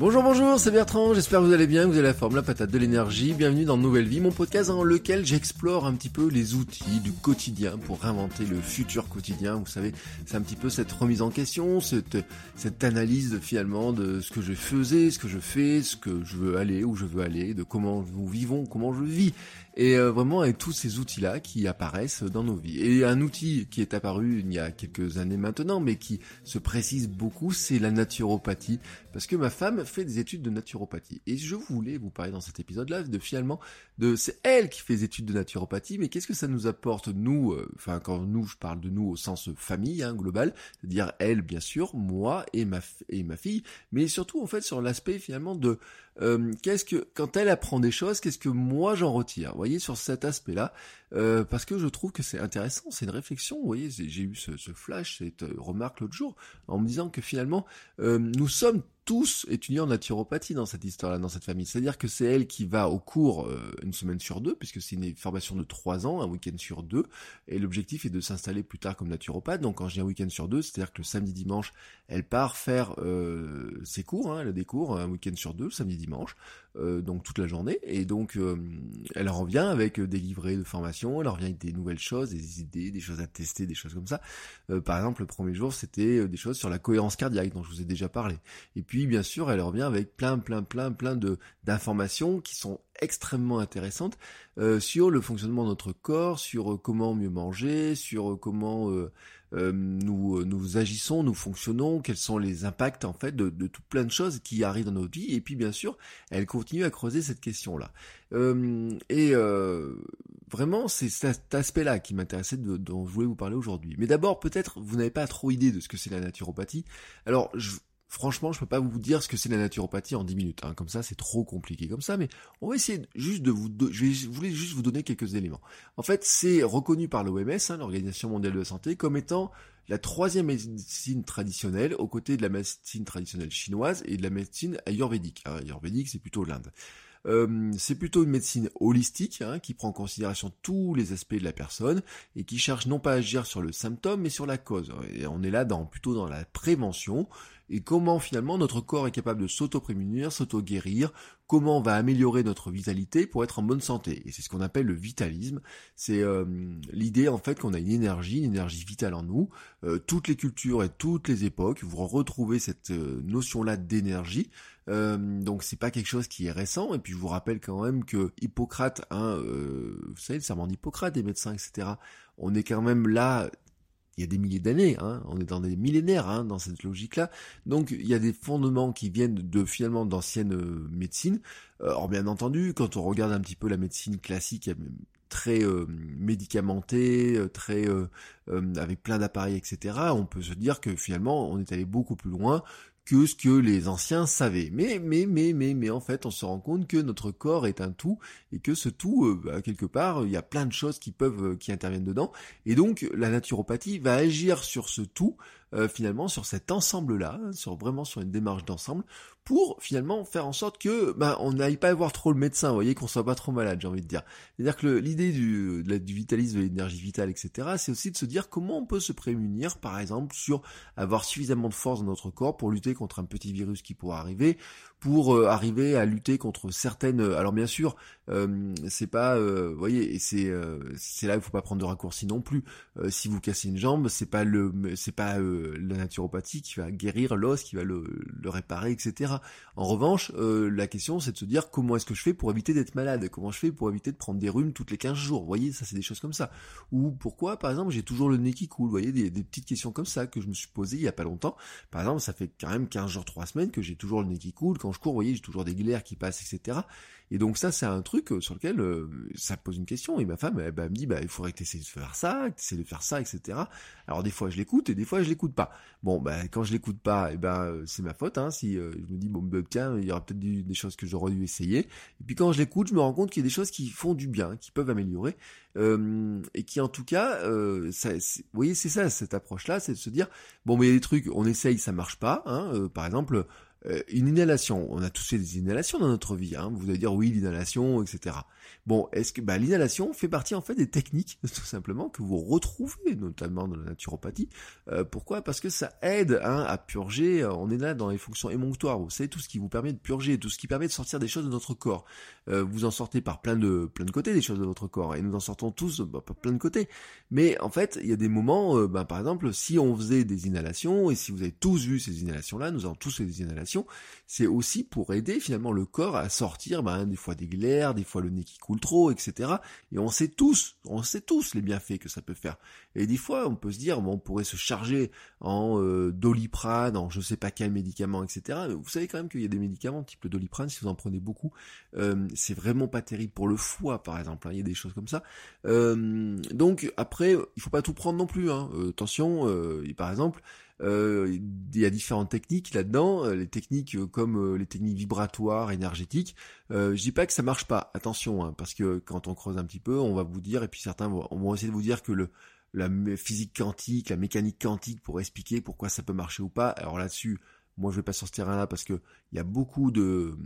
Bonjour, bonjour, c'est Bertrand, j'espère que vous allez bien, que vous avez la forme, la patate, de l'énergie. Bienvenue dans Nouvelle Vie, mon podcast dans lequel j'explore un petit peu les outils du quotidien pour inventer le futur quotidien. Vous savez, c'est un petit peu cette remise en question, cette, cette analyse finalement de ce que je faisais, ce que je fais, ce que je veux aller, où je veux aller, de comment nous vivons, comment je vis. Et euh, vraiment avec tous ces outils-là qui apparaissent dans nos vies. Et un outil qui est apparu il y a quelques années maintenant, mais qui se précise beaucoup, c'est la naturopathie. Parce que ma femme fait des études de naturopathie. Et je voulais vous parler dans cet épisode-là de finalement, de c'est elle qui fait des études de naturopathie, mais qu'est-ce que ça nous apporte, nous, euh, enfin quand nous, je parle de nous au sens famille, hein, global, c'est-à-dire elle, bien sûr, moi et ma, et ma fille, mais surtout en fait sur l'aspect finalement de euh, qu'est-ce que quand elle apprend des choses, qu'est-ce que moi j'en retire Vous voyez sur cet aspect-là, euh, parce que je trouve que c'est intéressant, c'est une réflexion. Vous voyez, j'ai eu ce, flash, cette remarque l'autre jour, en me disant que finalement euh, nous sommes tous étudiants en naturopathie dans cette histoire-là, dans cette famille. C'est-à-dire que c'est elle qui va au cours euh, une semaine sur deux, puisque c'est une formation de trois ans, un week-end sur deux, et l'objectif est de s'installer plus tard comme naturopathe. Donc quand je dis un week-end sur deux, c'est-à-dire que le samedi dimanche, elle part faire euh, ses cours, hein, elle a des cours un week-end sur deux, samedi dimanche, euh, donc toute la journée, et donc euh, elle revient avec des livrets de formation, elle revient avec des nouvelles choses, des idées, des choses à tester, des choses comme ça. Euh, par exemple, le premier jour, c'était des choses sur la cohérence cardiaque, dont je vous ai déjà parlé. Et puis bien sûr, elle revient avec plein, plein, plein, plein de d'informations qui sont extrêmement intéressantes sur le fonctionnement de notre corps, sur comment mieux manger, sur comment euh, euh, nous nous agissons, nous fonctionnons, quels sont les impacts en fait de, de tout plein de choses qui arrivent dans notre vie. Et puis bien sûr, elle continue à creuser cette question-là. et vraiment, c'est cet aspect-là qui m'intéressait, dont je voulais vous parler aujourd'hui. Mais d'abord, peut-être vous n'avez pas trop idée de ce que c'est la naturopathie. Alors, je, Franchement, je peux pas vous dire ce que c'est la naturopathie en 10 minutes. Hein. Comme ça, c'est trop compliqué comme ça. Mais on va essayer juste de vous... Je, voulais juste vous donner quelques éléments. En fait, c'est reconnu par l'OMS, hein, l'Organisation mondiale de la santé, comme étant la troisième médecine traditionnelle aux côtés de la médecine traditionnelle chinoise et de la médecine ayurvédique. Ayurvédique, c'est plutôt l'Inde. Euh, c'est plutôt une médecine holistique hein, qui prend en considération tous les aspects de la personne et qui cherche non pas à agir sur le symptôme mais sur la cause. On est là dans, plutôt dans la prévention et comment finalement notre corps est capable de s'auto-prémunir, s'auto-guérir, comment on va améliorer notre vitalité pour être en bonne santé? Et c'est ce qu'on appelle le vitalisme. C'est euh, l'idée en fait qu'on a une énergie, une énergie vitale en nous. Euh, toutes les cultures et toutes les époques, vous retrouvez cette euh, notion-là d'énergie. Euh, donc c'est pas quelque chose qui est récent. Et puis je vous rappelle quand même que Hippocrate, hein, vous savez le serment d'Hippocrate, des médecins, etc. On est quand même là il y a des milliers d'années, hein, on est dans des millénaires hein, dans cette logique-là. Donc il y a des fondements qui viennent de finalement d'anciennes euh, médecines. Euh, or bien entendu, quand on regarde un petit peu la médecine classique, très euh, médicamentée, très avec plein d'appareils, etc. On peut se dire que finalement on est allé beaucoup plus loin que ce que les anciens savaient. Mais, mais, mais, mais, mais en fait, on se rend compte que notre corps est un tout et que ce tout, euh, bah, quelque part, il y a plein de choses qui peuvent, euh, qui interviennent dedans. Et donc, la naturopathie va agir sur ce tout, euh, finalement, sur cet ensemble-là, sur vraiment sur une démarche d'ensemble, pour finalement faire en sorte que bah, on n'aille pas voir trop le médecin, vous voyez, qu'on soit pas trop malade, j'ai envie de dire. C'est-à-dire que l'idée du, du vitalisme, de l'énergie vitale, etc., c'est aussi de se dire comment on peut se prémunir, par exemple, sur avoir suffisamment de force dans notre corps pour lutter contre un petit virus qui pourrait arriver, pour euh, arriver à lutter contre certaines. Alors bien sûr, euh, c'est pas, euh, voyez, c'est c'est là il faut pas prendre de raccourcis non plus. si vous cassez une jambe, c'est pas le, c'est pas la naturopathie qui va guérir l'os, qui va le, réparer, etc. En revanche, la question c'est de se dire comment est-ce que je fais pour éviter d'être malade, comment je fais pour éviter de prendre des rhumes toutes les 15 jours? Vous voyez, ça c'est des choses comme ça. Ou pourquoi, par exemple, j'ai toujours le nez qui coule? Vous voyez, des, des petites questions comme ça que je me suis posées il y a pas longtemps. Par exemple, ça fait quand même 15 jours, 3 semaines que j'ai toujours le nez qui coule. Quand je cours, vous voyez, j'ai toujours des glaires qui passent, etc. Et donc ça, c'est un truc euh, sur lequel euh, ça pose une question. Et ma femme, elle, bah, me dit, bah, il faudrait que tu essaies de faire ça, que tu essaies de faire ça, etc. Alors des fois, je l'écoute et des fois, je l'écoute pas. Bon, ben quand je l'écoute pas, eh ben c'est ma faute. Hein, si je me dis bon, ben, tiens, il y aura peut-être des choses que j'aurais dû essayer. Et puis quand je l'écoute, je me rends compte qu'il y a des choses qui font du bien, qui peuvent améliorer, et qui en tout cas, ça, vous voyez, c'est ça cette approche-là, c'est de se dire bon, mais il y a des trucs, on essaye, ça marche pas. Hein, par exemple euh, une inhalation, on a tous fait des inhalations dans notre vie. Hein. Vous allez dire oui, l'inhalation, etc. Bon, est-ce que bah, l'inhalation fait partie en fait des techniques, tout simplement, que vous retrouvez notamment dans la naturopathie. Euh, pourquoi? Parce que ça aide hein, à purger. Euh, on est là dans les fonctions émonctoires. Vous savez tout ce qui vous permet de purger, tout ce qui permet de sortir des choses de notre corps. vous en sortez par plein de plein de côtés des choses de votre corps, et nous en sortons tous bah, par plein de côtés. Mais en fait, il y a des moments, bah, par exemple, si on faisait des inhalations, et si vous avez tous vu ces inhalations-là, nous avons tous fait des inhalations c'est aussi pour aider finalement le corps à sortir ben, des fois des glaires, des fois le nez qui coule trop, etc. Et on sait tous, on sait tous les bienfaits que ça peut faire. Et des fois, on peut se dire, on pourrait se charger en euh, doliprane, en je sais pas quel médicament, etc. Vous savez quand même qu'il y a des médicaments type le doliprane, si vous en prenez beaucoup, euh, c'est vraiment pas terrible pour le foie, par exemple. Hein, il y a des choses comme ça. Euh, donc après, il faut pas tout prendre non plus. Hein. attention, par exemple, il y a différentes techniques là-dedans, euh, les techniques euh, comme les techniques vibratoires, énergétiques. je dis pas que ça marche pas, attention, hein, parce que quand on creuse un petit peu, on va vous dire, et puis certains vont, essayer de vous dire que le la physique quantique, la mécanique quantique pour expliquer pourquoi ça peut marcher ou pas. Alors là-dessus, moi, je vais pas sur ce terrain-là parce que il y a beaucoup de,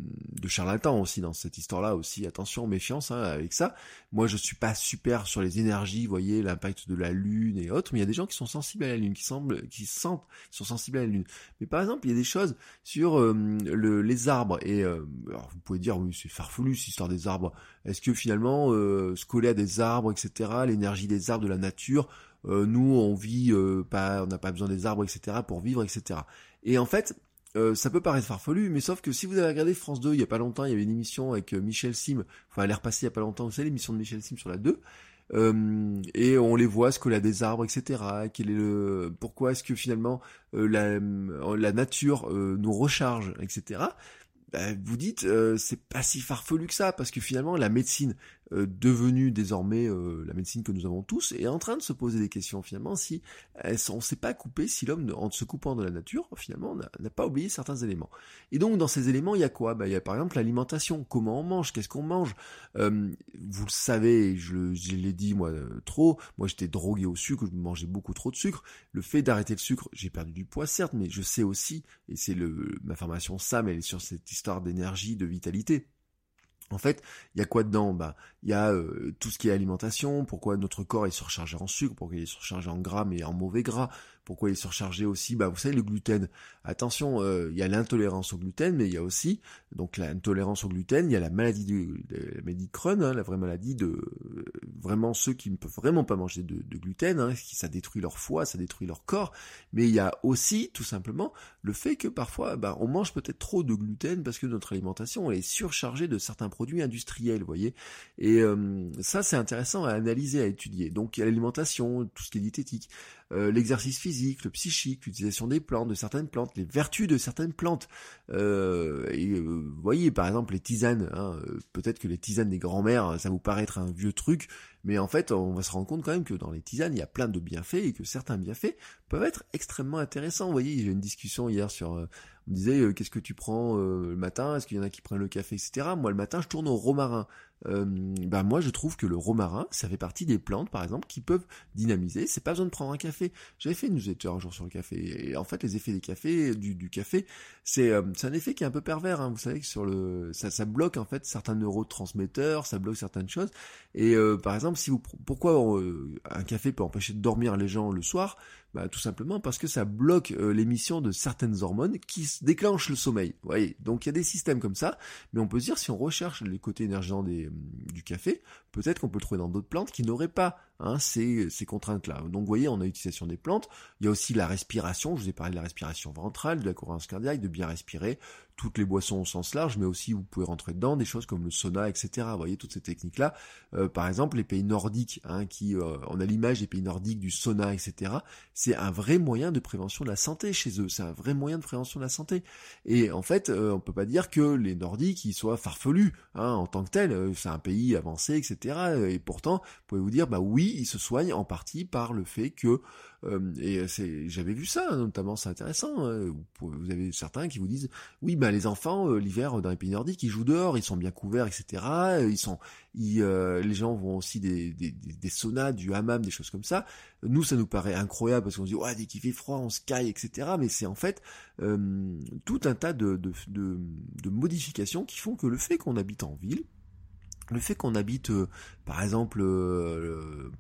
de charlatans aussi dans cette histoire-là aussi. Attention, méfiance hein, avec ça. Moi, je suis pas super sur les énergies, vous voyez, l'impact de la lune et autres. Mais il y a des gens qui sont sensibles à la lune, qui semblent, qui sentent, qui sont sensibles à la lune. Mais par exemple, il y a des choses sur euh, le, les arbres. Et euh, alors, vous pouvez dire, oui, c'est farfelu cette histoire des arbres. Est-ce que finalement, euh, se coller à des arbres, etc., l'énergie des arbres, de la nature, euh, nous, on vit pas, on n'a pas besoin des arbres, etc., pour vivre, etc. Et en fait, euh, ça peut paraître farfelu, mais sauf que si vous avez regardé France 2 il y a pas longtemps, il y avait une émission avec euh, Michel Sim, enfin elle est repassée il y a pas longtemps, vous savez l'émission de Michel Sim sur la 2, euh, et on les voit ce que a des arbres, etc. Quel est le, pourquoi est-ce que finalement la, nature nous recharge, etc. Ben, vous dites c'est pas si farfelu que ça parce que finalement la médecine euh, devenue désormais euh, la médecine que nous avons tous, est en train de se poser des questions finalement si on ne s'est pas coupé, si l'homme, en se coupant de la nature, finalement, n'a pas oublié certains éléments. Et donc dans ces éléments, il y a quoi? Bah, Il y a par exemple l'alimentation, comment on mange, qu'est-ce qu'on mange? Euh, vous le savez, je, je l'ai dit moi trop, moi j'étais drogué au sucre, je mangeais beaucoup trop de sucre. Le fait d'arrêter le sucre, j'ai perdu du poids certes, mais je sais aussi, et c'est ma formation SAM, elle est sur cette histoire d'énergie, de vitalité en fait, il y a quoi dedans? Bah, il y a euh, tout ce qui est alimentation, pourquoi notre corps est surchargé en sucre, pourquoi il est surchargé en gras et en mauvais gras, pourquoi il est surchargé aussi Bah, vous savez le gluten. Attention, euh, il y a l'intolérance au gluten, mais il y a aussi donc l'intolérance au gluten, il y a la maladie de, la maladie de Crohn, hein, la vraie maladie de euh, vraiment ceux qui ne peuvent vraiment pas manger de, gluten, hein, qui ça détruit leur foie, ça détruit leur corps. Mais il y a aussi tout simplement le fait que parfois, bah, on mange peut-être trop de gluten parce que notre alimentation elle est surchargée de certains produits industriels, vous voyez. Et euh, ça, c'est intéressant à analyser, à étudier. Donc il y a l'alimentation, tout ce qui est diététique. Euh, l'exercice physique, le psychique, l'utilisation des plantes, de certaines plantes, les vertus de certaines plantes. Euh, euh, vous voyez, par exemple, les tisanes. Hein, peut-être que les tisanes des grands-mères, ça vous paraît être un vieux truc, mais en fait, on va se rendre compte quand même que dans les tisanes, il y a plein de bienfaits et que certains bienfaits peuvent être extrêmement intéressants. Vous voyez, j'ai une discussion hier sur, on me disait, qu'est-ce que tu prends le matin? Est-ce qu'il y en a qui prennent le café, etc. Moi, le matin, je tourne au romarin euh, bah moi je trouve que le romarin, ça fait partie des plantes par exemple qui peuvent dynamiser. C'est pas besoin de prendre un café. J'avais fait une newsletter un jour sur le café et en fait les effets des cafés, du, du café, c'est euh, un effet qui est un peu pervers. Hein. Vous savez que sur le ça, ça bloque en fait certains neurotransmetteurs, ça bloque certaines choses. Et euh, par exemple si vous pourquoi euh, un café peut empêcher de dormir les gens le soir? Bah, tout simplement parce que ça bloque euh, l'émission de certaines hormones qui déclenchent le sommeil. Vous voyez, donc il y a des systèmes comme ça, mais on peut se dire si on recherche les côtés énergisants des, du café, peut-être qu'on peut le trouver dans d'autres plantes qui n'auraient pas hein, ces, contraintes-là. Donc vous voyez, on a l'utilisation des plantes, il y a aussi la respiration, je vous ai parlé de la respiration ventrale, de la cohérence cardiaque, de bien respirer, toutes les boissons au sens large, mais aussi vous pouvez rentrer dedans des choses comme le sauna, etc. Vous voyez toutes ces techniques-là. Euh, par exemple, les pays nordiques, hein, qui euh, on a l'image des pays nordiques du sauna, etc. C'est un vrai moyen de prévention de la santé chez eux. C'est un vrai moyen de prévention de la santé. Et en fait, euh, on peut pas dire que les nordiques ils soient farfelus hein, en tant que tels. C'est un pays avancé, etc. Et pourtant, vous pouvez vous dire, bah oui, oui, il se soigne en partie par le fait que euh, et c'est, j'avais vu ça, notamment, c'est intéressant. Hein, vous, avez certains qui vous disent, oui, ben les enfants euh, l'hiver dans les pays nordiques, ils jouent dehors, ils sont bien couverts, etc. Ils sont, les gens vont aussi des, des, saunas, du hammam, des choses comme ça. Nous, ça nous paraît incroyable parce qu'on se dit, ouais, dès qu'il fait froid, on se caille, etc. Mais c'est en fait tout un tas de modifications qui font que le fait qu'on habite en ville, le fait qu'on habite, euh, par exemple, euh,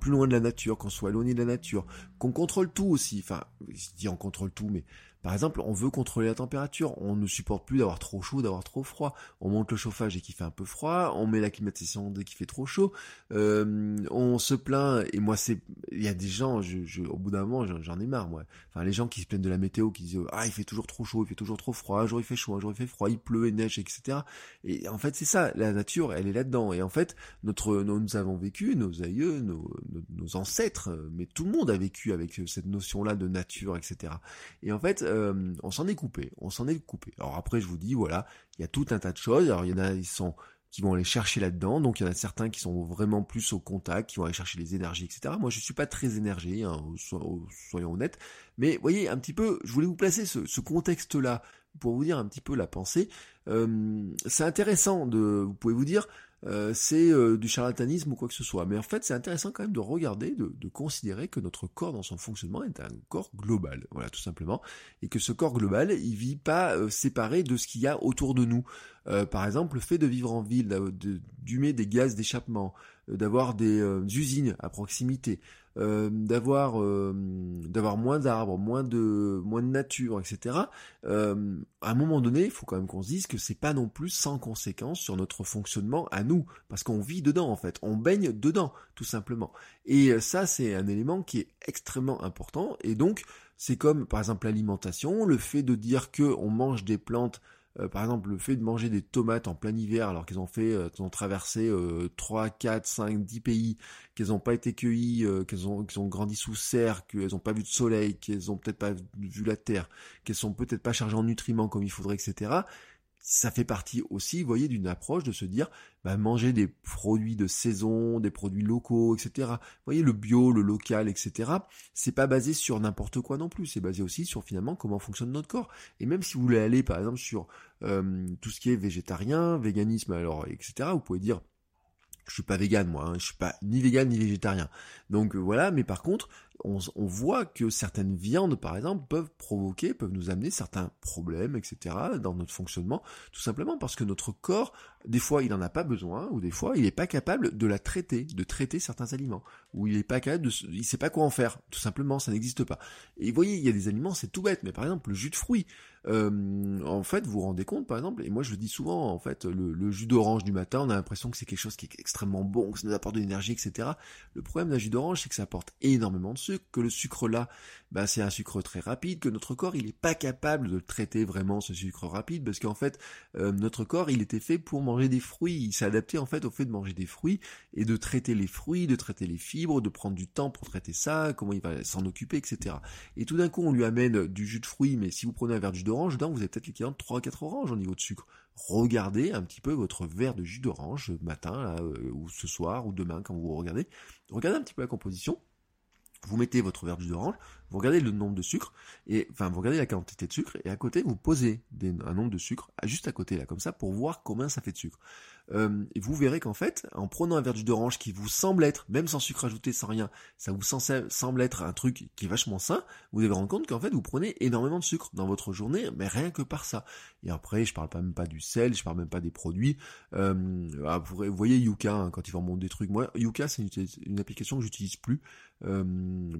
plus loin de la nature, qu'on soit éloigné de la nature, qu'on contrôle tout aussi, enfin, je dis on contrôle tout, mais par exemple, on veut contrôler la température, on ne supporte plus d'avoir trop chaud, d'avoir trop froid. On monte le chauffage et qu'il fait un peu froid, on met la climatisation dès qu'il fait trop chaud. Euh, on se plaint et moi c'est, il y a des gens, je, au bout d'un moment j'en ai marre moi. Enfin les gens qui se plaignent de la météo, qui disent ah il fait toujours trop chaud, il fait toujours trop froid, un jour il fait chaud, un jour il fait froid, il pleut, il neige, etc. Et en fait c'est ça, la nature elle est là-dedans. Et en fait notre, nous avons vécu, nos aïeux, nos, nos, ancêtres, mais tout le monde a vécu avec cette notion-là de nature, etc. Et en fait euh, on s'en est coupé, on s'en est coupé. Alors après, je vous dis, voilà, il y a tout un tas de choses. Alors il y en a, ils sont qui vont aller chercher là-dedans. Donc il y en a certains qui sont vraiment plus au contact, qui vont aller chercher les énergies, etc. Moi, je suis pas très énergie, hein, soyons honnêtes. Mais voyez, un petit peu, je voulais vous placer ce, contexte-là pour vous dire un petit peu la pensée. Euh, c'est intéressant de, vous pouvez vous dire, euh, c'est euh, du charlatanisme ou quoi que ce soit. Mais en fait, c'est intéressant quand même de regarder, de, de, considérer que notre corps dans son fonctionnement est un corps global, voilà, tout simplement, et que ce corps global, il vit pas euh, séparé de ce qu'il y a autour de nous. par exemple, le fait de vivre en ville, d'humer des gaz d'échappement, d'avoir des usines à proximité, euh, d'avoir euh, d'avoir moins d'arbres, moins de moins de nature, etc. Euh, à un moment donné, il faut quand même qu'on se dise que c'est pas non plus sans conséquence sur notre fonctionnement à nous, parce qu'on vit dedans en fait, on baigne dedans tout simplement. Et ça, c'est un élément qui est extrêmement important. Et donc, c'est comme par exemple l'alimentation, le fait de dire que on mange des plantes euh, par exemple, le fait de manger des tomates en plein hiver alors qu'elles ont fait, euh, qu'elles ont traversé 3, 4, 5, 10 pays, qu'elles n'ont pas été cueillies, euh, qu'elles ont, qu'elles ont grandi sous serre, qu'elles n'ont pas vu de soleil, qu'elles ont peut-être pas vu la terre, qu'elles sont peut-être pas chargées en nutriments comme il faudrait, etc ça fait partie aussi, vous voyez, d'une approche de se dire, bah, manger des produits de saison, des produits locaux, etc. Vous voyez, le bio, le local, etc. C'est pas basé sur n'importe quoi non plus. C'est basé aussi sur finalement comment fonctionne notre corps. Et même si vous voulez aller, par exemple, sur euh, tout ce qui est végétarien, véganisme, alors, etc. Vous pouvez dire, je suis pas vegan moi, hein, je suis pas ni vegan ni végétarien. Donc voilà, mais par contre, on, voit que certaines viandes, par exemple, peuvent provoquer, peuvent nous amener certains problèmes, etc., dans notre fonctionnement, tout simplement parce que notre corps, des fois, il n'en a pas besoin, ou des fois, il n'est pas capable de la traiter, de traiter certains aliments, ou il n'est pas capable de, il sait pas quoi en faire, tout simplement, ça n'existe pas. Et vous voyez, il y a des aliments, c'est tout bête, mais par exemple, le jus de fruits, euh, en fait, vous vous rendez compte, par exemple, et moi je le dis souvent, en fait, le, jus d'orange du matin, on a l'impression que c'est quelque chose qui est extrêmement bon, que ça nous apporte de l'énergie, etc. Le problème d'un jus d'orange, c'est que ça apporte énormément de que le sucre là, bah, c'est un sucre très rapide, que notre corps il n'est pas capable de traiter vraiment ce sucre rapide, parce qu'en fait euh, notre corps il était fait pour manger des fruits, il s'est adapté en fait au fait de manger des fruits et de traiter les fruits, de traiter les fibres, de prendre du temps pour traiter ça, comment il va s'en occuper, etc. Et tout d'un coup on lui amène du jus de fruits, mais si vous prenez un verre de jus d'orange, dedans vous avez peut-être l'équivalent de 3 4 oranges au niveau de sucre. Regardez un petit peu votre verre de jus d'orange matin euh, ou ce soir ou demain quand vous regardez. Regardez un petit peu la composition vous mettez votre verre d'orange, vous regardez le nombre de sucre, et enfin vous regardez la quantité de sucre, et à côté vous posez un nombre de sucre juste à côté là, comme ça, pour voir combien ça fait de sucre. Euh, vous verrez qu'en fait, en prenant un verre jus d'orange qui vous semble être, même sans sucre ajouté, sans rien, ça vous semble être un truc qui est vachement sain, vous allez vous rendre compte qu'en fait vous prenez énormément de sucre dans votre journée, mais rien que par ça. Et après, je parle pas même pas du sel, je parle même pas des produits. Euh, ah, vous, voyez Yuka hein, quand il vont des trucs. Moi, Yuka c'est une, une, application que j'utilise plus euh,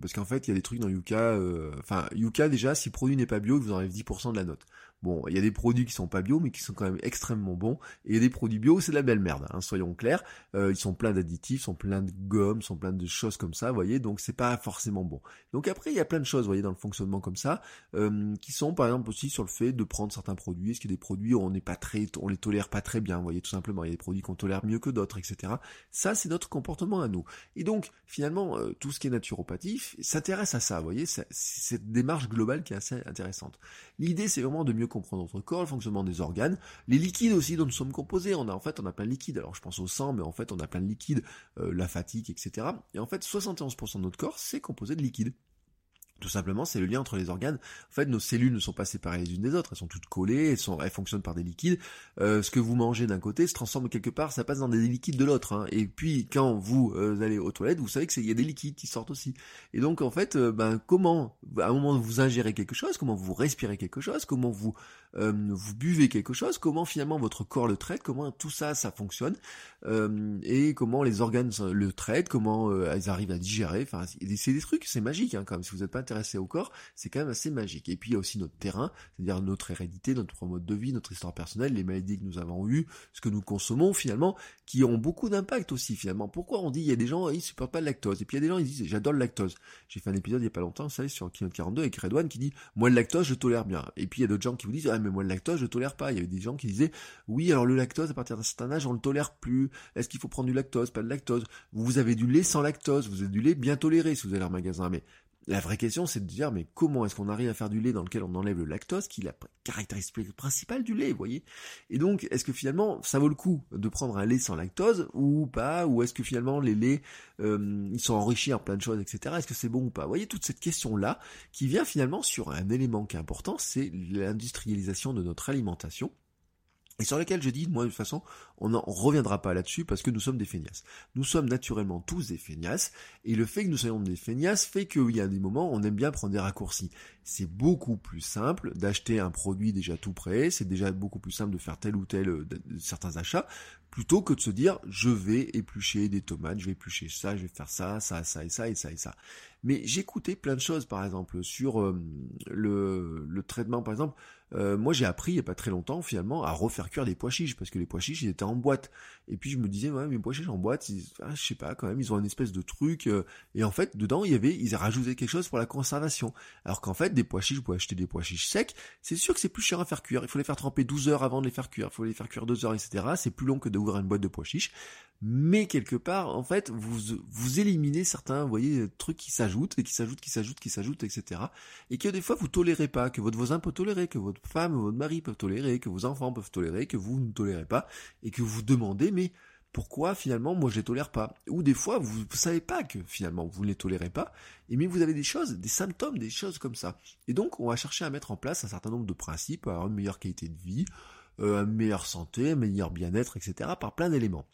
parce qu'en fait il y a des trucs dans Yuka. Euh, enfin, Yuka déjà, si le produit n'est pas bio, il vous enlève 10% de la note. Bon, il y a des produits qui sont pas bio, mais qui sont quand même extrêmement bons. Et des produits bio, c'est de la belle merde, hein, soyons clairs. Euh, ils sont pleins d'additifs, sont pleins de gomme, sont pleins de choses comme ça, vous voyez. Donc c'est pas forcément bon. Donc après, il y a plein de choses, vous voyez, dans le fonctionnement comme ça, euh, qui sont par exemple aussi sur le fait de prendre certains produits. Est-ce qu'il y a des produits où on n'est pas très, on les tolère pas très bien, vous voyez, tout simplement. Il y a des produits qu'on tolère mieux que d'autres, etc. Ça, c'est notre comportement à nous. Et donc, finalement, euh, tout ce qui est naturopathie s'intéresse à ça, vous voyez, cette démarche globale qui est assez intéressante. L'idée, c'est vraiment de mieux comprend notre corps, le fonctionnement des organes, les liquides aussi dont nous sommes composés. On a en fait on a plein de liquides. Alors je pense au sang, mais en fait on a plein de liquides, euh, la fatigue, etc. Et en fait 71% de notre corps c'est composé de liquides. Tout simplement, c'est le lien entre les organes. En fait, nos cellules ne sont pas séparées les unes des autres, elles sont toutes collées, elles, sont, elles fonctionnent par des liquides. Euh, ce que vous mangez d'un côté se transforme quelque part, ça passe dans des liquides de l'autre. Hein. Et puis, quand vous euh, allez aux toilettes, vous savez qu'il y a des liquides qui sortent aussi. Et donc, en fait, euh, ben, comment, à un moment, vous ingérez quelque chose, comment vous respirez quelque chose, comment vous euh, vous buvez quelque chose, comment finalement votre corps le traite, comment tout ça, ça fonctionne, euh, et comment les organes le traitent, comment ils arrivent à digérer. Enfin, c'est des trucs, c'est magique, hein, quand même. Si vous n'êtes pas intéressé au corps, c'est quand même assez magique. Et puis il y a aussi notre terrain, c'est-à-dire notre hérédité, notre mode de vie, notre histoire personnelle, les maladies que nous avons eues, ce que nous consommons finalement, qui ont beaucoup d'impact aussi finalement. Pourquoi on dit il y a des gens ils supportent pas le lactose, et puis il y a des gens ils disent j'adore le lactose. J'ai fait un épisode il y a pas longtemps, vous savez, sur Keynote 42 avec Redouane qui dit moi le lactose je tolère bien. Et puis il y a d'autres gens qui vous disent ah mais moi le lactose je tolère pas. Il y avait des gens qui disaient oui alors le lactose à partir d'un certain âge on le tolère plus. Est-ce qu'il faut prendre du lactose, pas de lactose? Vous avez du lait sans lactose, vous avez du lait bien toléré si vous allez en magasin. Mais la vraie question, c'est de dire, mais comment est-ce qu'on arrive à faire du lait dans lequel on enlève le lactose, qui est la caractéristique principale du lait, vous voyez? Et donc, est-ce que finalement, ça vaut le coup de prendre un lait sans lactose ou pas? Ou est-ce que finalement, les laits, euh, ils sont enrichis en plein de choses, etc. Est-ce que c'est bon ou pas? Vous voyez, toute cette question-là, qui vient finalement sur un élément qui est important, c'est l'industrialisation de notre alimentation et sur lequel je dis, moi de toute façon, on n'en reviendra pas là-dessus parce que nous sommes des feignasses. Nous sommes naturellement tous des feignasses, et le fait que nous soyons des feignasses fait qu'il y a des moments où on aime bien prendre des raccourcis. C'est beaucoup plus simple d'acheter un produit déjà tout prêt, c'est déjà beaucoup plus simple de faire tel ou tel euh, certains achats, plutôt que de se dire je vais éplucher des tomates, je vais éplucher ça, je vais faire ça, ça, ça et ça et ça et ça. Mais j'écoutais plein de choses, par exemple, sur euh, le, traitement, par exemple, euh, moi j'ai appris il n'y a pas très longtemps finalement à refaire cuire des pois chiches parce que les pois chiches ils étaient en boîte. Et puis je me disais ouais mais pois en boîte? Ah, je sais pas quand même ils ont une espèce de truc euh, et en fait dedans il y avait ils rajouté quelque chose pour la conservation. Alors qu'en fait des pois chiches vous pouvez acheter des pois chiches secs. C'est sûr que c'est plus cher à faire cuire. Il faut les faire tremper 12 heures avant de les faire cuire. Il faut les faire cuire 2 heures etc c'est plus long que d'ouvrir une boîte de pois chiches. Mais quelque part, en fait, vous, vous éliminez certains, vous voyez, trucs qui s'ajoutent, et qui s'ajoutent, qui s'ajoutent, qui s'ajoutent, etc. Et que des fois, vous tolérez pas, que votre voisin peut tolérer, que votre femme, votre mari peuvent tolérer, que vos enfants peuvent tolérer, que vous ne tolérez pas, et que vous demandez, mais pourquoi finalement moi je les tolère pas? Ou des fois vous, ne savez pas que finalement vous ne les tolérez pas, et mais vous avez des choses, des symptômes, des choses comme ça. Et donc on va chercher à mettre en place un certain nombre de principes, une meilleure qualité de vie, euh, une meilleure santé, un meilleur bien-être, etc. par plein d'éléments.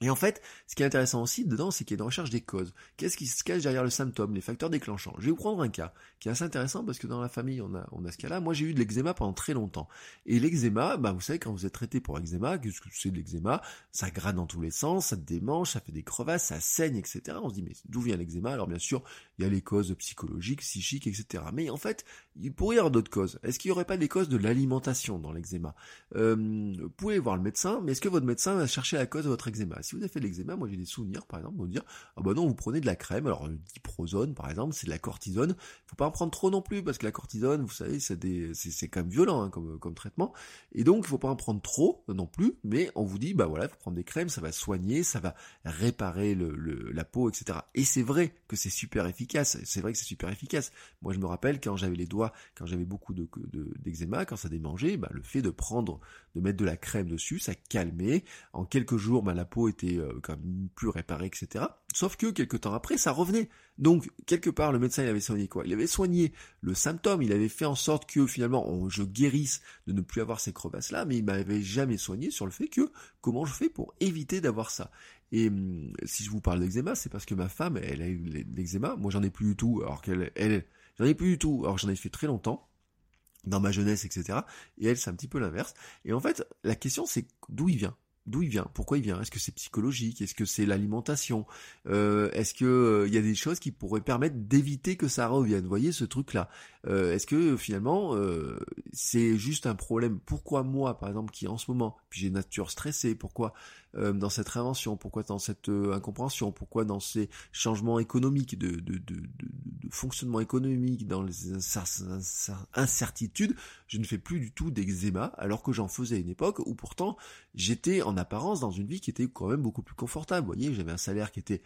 Et en fait, ce qui est intéressant aussi dedans, c'est qu'il y a une recherche des causes. Qu'est-ce qui se cache derrière le symptôme, les facteurs déclenchants? Je vais vous prendre un cas qui est assez intéressant parce que dans la famille, on a, on a ce cas-là. Moi, j'ai eu de l'eczéma pendant très longtemps. Et l'eczéma, bah, vous savez, quand vous êtes traité pour eczéma, qu'est-ce que c'est de l'eczéma? Ça gratte dans tous les sens, ça démange, ça fait des crevasses, ça saigne, etc. On se dit, mais d'où vient l'eczéma? Alors bien sûr, il y a les causes psychologiques, psychiques, etc. Mais en fait, il pourrait y avoir d'autres causes. Est-ce qu'il n'y aurait pas des causes de l'alimentation dans l'eczéma? Euh, Vous pouvez voir le médecin, mais est-ce que votre médecin va chercher la cause de votre eczéma? Si vous avez fait l'eczéma, moi j'ai des souvenirs, par exemple, de vous dire, ah bah non, vous prenez de la crème, alors le diprozone, par exemple, c'est de la cortisone, faut pas en prendre trop non plus, parce que la cortisone, vous savez, c'est quand même violent hein, comme, traitement, et donc il faut pas en prendre trop non plus, mais on vous dit, bah voilà, il faut prendre des crèmes, ça va soigner, ça va réparer la peau, etc. Et c'est vrai que c'est super efficace, c'est vrai que c'est super efficace. Moi je me rappelle quand j'avais les doigts, quand j'avais beaucoup de, d'eczéma, quand ça démangeait, bah, le fait de prendre, de mettre de la crème dessus, ça calmait. En quelques jours, bah, la peau était euh, quand même plus réparée, etc. Sauf que quelques temps après, ça revenait. Donc, quelque part, le médecin, il avait soigné quoi? Il avait soigné le symptôme, il avait fait en sorte que finalement, je guérisse de ne plus avoir ces crevasses-là, mais il m'avait jamais soigné sur le fait que, comment je fais pour éviter d'avoir ça? Et hum, si je vous parle d'eczéma, c'est parce que ma femme, elle a eu l'eczéma. Moi, j'en ai plus du tout, alors qu'elle, elle, j'en ai plus du tout. Alors j'en ai fait très longtemps dans ma jeunesse, etc. Et elle, c'est un petit peu l'inverse. Et en fait, la question, c'est d'où il vient? D'où il vient? Pourquoi il vient? Est-ce que c'est psychologique? Est-ce que c'est l'alimentation? Euh, Est-ce que euh, y a des choses qui pourraient permettre d'éviter que ça revienne? Vous voyez ce truc-là? Euh, Est-ce que finalement c'est juste un problème? Pourquoi moi, par exemple, qui en ce moment, puis j'ai nature stressée, pourquoi dans cette réinvention Pourquoi dans cette incompréhension Pourquoi dans ces changements économiques, de, fonctionnement économique, dans les incertitudes, je ne fais plus du tout d'eczéma, alors que j'en faisais à une époque où pourtant j'étais en apparence dans une vie qui était quand même beaucoup plus confortable. Vous voyez, j'avais un salaire qui était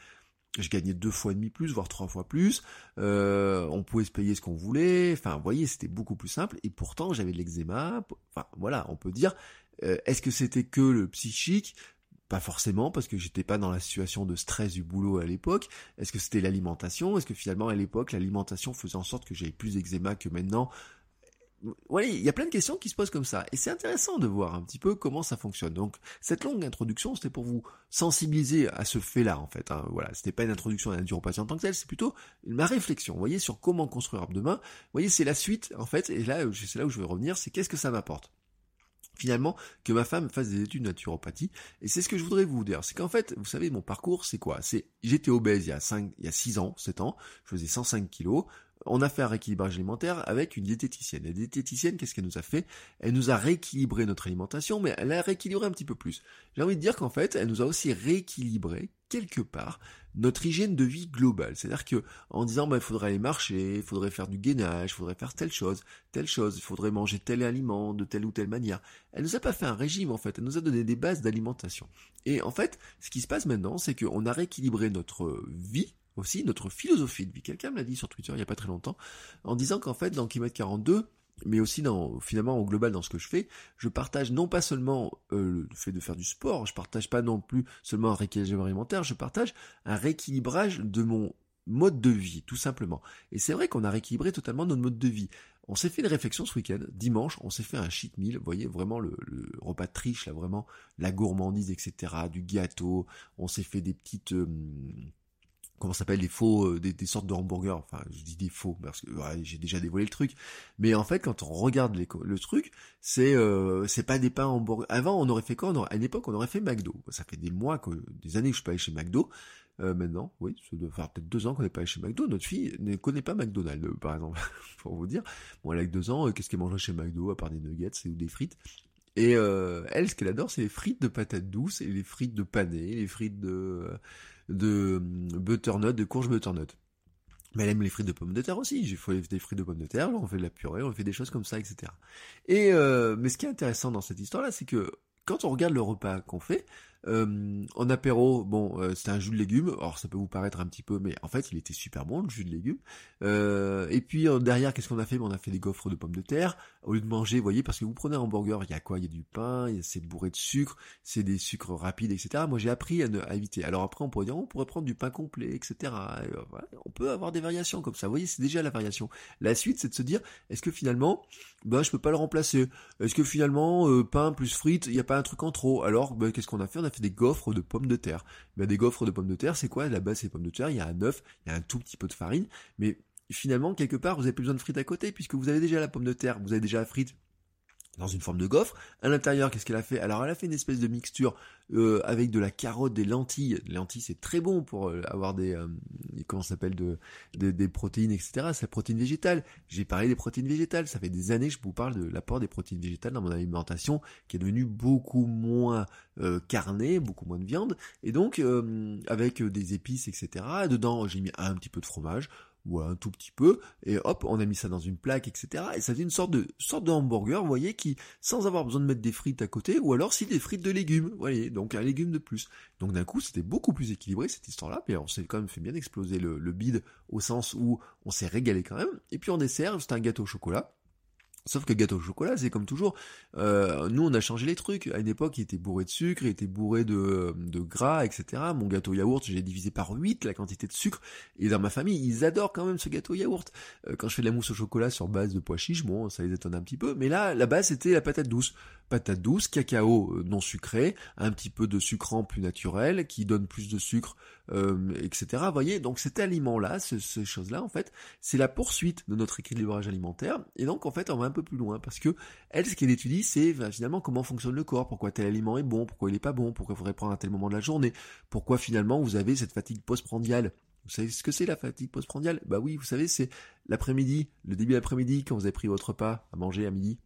je gagnais deux fois et demi plus, voire trois fois plus. Euh, on pouvait se payer ce qu'on voulait. Enfin, vous voyez, c'était beaucoup plus simple. Et pourtant, j'avais de l'eczéma. Voilà, on peut dire. Euh, est-ce que c'était que le psychique pas forcément, parce que j'étais pas dans la situation de stress du boulot à l'époque. Est-ce que c'était l'alimentation? Est-ce que finalement à l'époque l'alimentation faisait en sorte que j'avais plus d'eczéma que maintenant? Voilà, il y a plein de questions qui se posent comme ça. Et c'est intéressant de voir un petit peu comment ça fonctionne. Donc, cette longue introduction, c'était pour vous sensibiliser à ce fait-là, en fait. Hein. Voilà, c'était pas une introduction à la naturopathie en tant que telle, c'est plutôt ma réflexion, vous voyez, sur comment construire demain. Vous voyez, c'est la suite, en fait, et là, c'est là où je vais revenir, c'est qu'est-ce que ça m'apporte? Finalement que ma femme fasse des études de naturopathie et c'est ce que je voudrais vous dire. C'est qu'en fait vous savez mon parcours c'est quoi? C'est j'étais obèse il y a 5 il y a 6 ans 7 ans. Je faisais 105 kilos. On a fait un rééquilibrage alimentaire avec une diététicienne. La diététicienne, qu'est-ce qu'elle nous a fait? Elle nous a rééquilibré notre alimentation, mais elle a rééquilibré un petit peu plus. J'ai envie de dire qu'en fait, elle nous a aussi rééquilibré quelque part notre hygiène de vie globale. C'est-à-dire que en disant bah, il faudrait aller marcher, il faudrait faire du gainage, il faudrait faire telle chose, telle chose, il faudrait manger tel aliment de telle ou telle manière. Elle nous a pas fait un régime en fait, elle nous a donné des bases d'alimentation. Et en fait, ce qui se passe maintenant, c'est qu'on a rééquilibré notre vie aussi notre philosophie de vie. Quelqu'un me l'a dit sur Twitter il n'y a pas très longtemps, en disant qu'en fait, dans Kilomètre 42, mais aussi dans, finalement, au global, dans ce que je fais, je partage non pas seulement euh, le fait de faire du sport, je partage pas non plus seulement un rééquilibrage alimentaire, je partage un rééquilibrage de mon mode de vie, tout simplement. Et c'est vrai qu'on a rééquilibré totalement notre mode de vie. On s'est fait une réflexion ce week-end, dimanche, on s'est fait un cheat meal, vous voyez, vraiment le, repas triche, là, vraiment, la gourmandise, etc., du gâteau, on s'est fait des petites... Euh, comment s'appelle les faux euh, des, sortes de hamburgers. Enfin je dis des faux parce que j'ai déjà dévoilé le truc. Mais en fait quand on regarde le truc c'est euh, c'est pas des pains hamburgers avant on aurait fait quoi à une époque on aurait fait McDo. Ça fait des mois des années que je suis pas allé chez McDo. Euh, maintenant oui ça doit faire peut-être deux ans qu'on n'est pas allé chez McDo. Notre fille ne connaît pas McDonald's par exemple pour vous dire. Bon elle a que deux ans qu'est-ce qu'elle mange chez McDo à part des nuggets ou des frites? Et elle, ce qu'elle adore, c'est les frites de patates douces et les frites de pané, les frites de de euh, butternut, de courge butternut. Mais elle aime les frites de pommes de terre aussi. J'ai fait des frites de pommes de terre, on fait de la purée, on fait des choses comme ça, etc. Et euh, mais ce qui est intéressant dans cette histoire-là, c'est que quand on regarde le repas qu'on fait, euh, en apéro, bon, euh, un jus de légumes. Alors ça peut vous paraître un petit peu, mais en fait, il était super bon le jus de légumes. Euh, et puis derrière, qu'est-ce qu'on a fait? On a fait des gaufres de pommes de terre. Au lieu de manger, vous voyez, parce que vous prenez un hamburger, il y a quoi? Il y a du pain, c'est bourré de sucre, c'est des sucres rapides, etc. Moi, j'ai appris à, ne, éviter. Alors après, on pourrait dire, on pourrait prendre du pain complet, etc. on peut avoir des variations comme ça. Vous voyez, c'est déjà la variation. La suite, c'est de se dire, est-ce que finalement, bah, je peux pas le remplacer? Est-ce que finalement, pain plus frites, il n'y a pas un truc en trop? Alors, bah, qu'est-ce qu'on a fait? Des gaufres de pommes de terre. Ben, des gaufres de pommes de terre, c'est quoi? La base, c'est pommes de terre, il y a un œuf, il y a un tout petit peu de farine, mais finalement, quelque part, vous n'avez plus besoin de frites à côté, puisque vous avez déjà la pomme de terre, vous avez déjà la frite, dans une forme de gaufre. À l'intérieur, qu'est-ce qu'elle a fait? Alors, elle a fait une espèce de mixture euh, avec de la carotte, des lentilles. Les lentilles, c'est très bon pour euh, avoir des euh, comment s'appelle de, des protéines, etc. C'est la protéine végétale. J'ai parlé des protéines végétales. Ça fait des années que je vous parle de l'apport des protéines végétales dans mon alimentation, qui est devenue beaucoup moins carnée, beaucoup moins de viande, et donc avec des épices, etc. Dedans, j'ai mis un petit peu de fromage ou un tout petit peu, et hop, on a mis ça dans une plaque, etc. Et ça fait une sorte de sorte de hamburger, vous voyez, qui, sans avoir besoin de mettre des frites à côté, ou alors si des frites de légumes, vous voyez, donc un légume de plus. Donc d'un coup, c'était beaucoup plus équilibré cette histoire-là, mais on s'est quand même fait bien exploser le, le bide au sens où on s'est régalé quand même. Et puis en dessert, c'était un gâteau au chocolat. Sauf que gâteau au chocolat, c'est comme toujours. Euh, nous, on a changé les trucs. À une époque, il était bourré de sucre, il était bourré de, gras, etc. Mon gâteau yaourt, j'ai divisé par 8 la quantité de sucre. Et dans ma famille, ils adorent quand même ce gâteau yaourt. Euh, quand je fais de la mousse au chocolat sur base de pois chiches, bon, ça les étonne un petit peu. Mais là, la base, c'était la patate douce. Patate douce, cacao euh, non sucré, un petit peu de sucrant plus naturel, qui donne plus de sucre, etc. Vous voyez, donc cet aliment-là, ces choses-là, en fait, c'est la poursuite de notre équilibrage alimentaire. Et donc, en fait, on va un peu plus loin parce que elle, ce qu'elle étudie, c'est ben, finalement comment fonctionne le corps, pourquoi tel aliment est bon, pourquoi il est pas bon, pourquoi il faudrait prendre à tel moment de la journée, pourquoi finalement vous avez cette fatigue postprandiale. Vous savez ce que c'est la fatigue postprandiale? Bah oui, vous savez, c'est l'après-midi, le début d'après-midi, quand vous avez pris votre repas à manger à midi.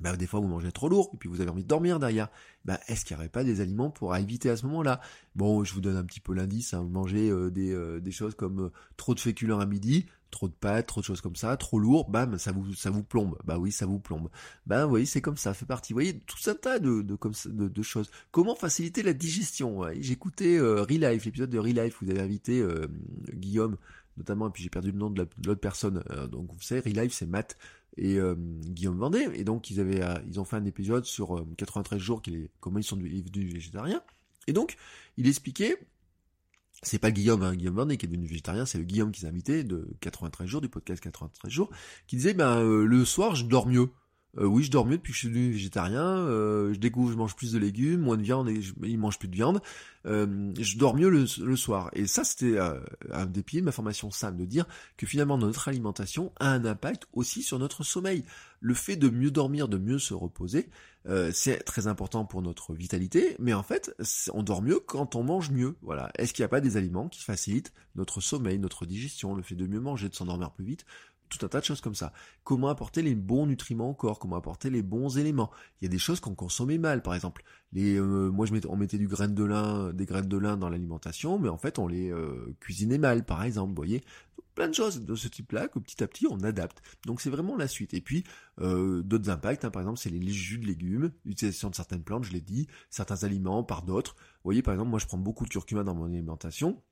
Bah, des fois vous mangez trop lourd et puis vous avez envie de dormir derrière. Bah, est-ce qu'il n'y aurait pas des aliments pour éviter à ce moment-là? Bon, je vous donne un petit peu l'indice, hein, manger euh, des, euh, des choses comme euh, trop de féculents à midi, trop de pâtes, trop de choses comme ça, trop lourd, bam, ça vous, ça vous plombe. Bah oui, ça vous plombe. Ben, vous voyez, c'est comme ça, ça fait partie. Vous voyez, tout un tas de, de, comme de, de choses. Comment faciliter la digestion? J'écoutais euh, Relife, l'épisode de Relife, vous avez invité euh, Guillaume, notamment, et puis j'ai perdu le nom de l'autre personne. Euh, donc vous savez, Relife, c'est Matt et euh, Guillaume Vendée. Et donc ils avaient, ils ont fait un épisode sur 93 jours, est, comment ils sont devenus végétariens. Et donc, il expliquait c'est pas Guillaume, hein, Guillaume Vernet qui est devenu végétarien, c'est le Guillaume qui s'est invité de 93 jours, du podcast 93 jours, qui disait, ben, euh, le soir, je dors mieux. Euh, oui, je dors mieux depuis que je suis devenu végétarien. Euh, je découvre, je mange plus de légumes, moins de viande et je, mange plus de viande. Euh, je dors mieux le, soir. Et ça, c'était un des piliers de ma formation SAM, de dire que finalement notre alimentation a un impact aussi sur notre sommeil. Le fait de mieux dormir, de mieux se reposer, c'est très important pour notre vitalité. Mais en fait, on dort mieux quand on mange mieux. Voilà. Est-ce qu'il n'y a pas des aliments qui facilitent notre sommeil, notre digestion, le fait de mieux manger, de s'endormir plus vite tout un tas de choses comme ça. Comment apporter les bons nutriments au corps, comment apporter les bons éléments. Il y a des choses qu'on consommait mal, par exemple. Les, euh, moi, je mettais, on mettait du grain de lin, des graines de lin dans l'alimentation, mais en fait, on les euh, cuisinait mal, par exemple. Vous voyez, plein de choses de ce type-là que petit à petit on adapte. Donc c'est vraiment la suite. Et puis euh, d'autres impacts, hein, par exemple, c'est les jus de légumes, l'utilisation de certaines plantes, je l'ai dit, certains aliments par d'autres. Vous voyez, par exemple, moi, je prends beaucoup de curcuma dans mon alimentation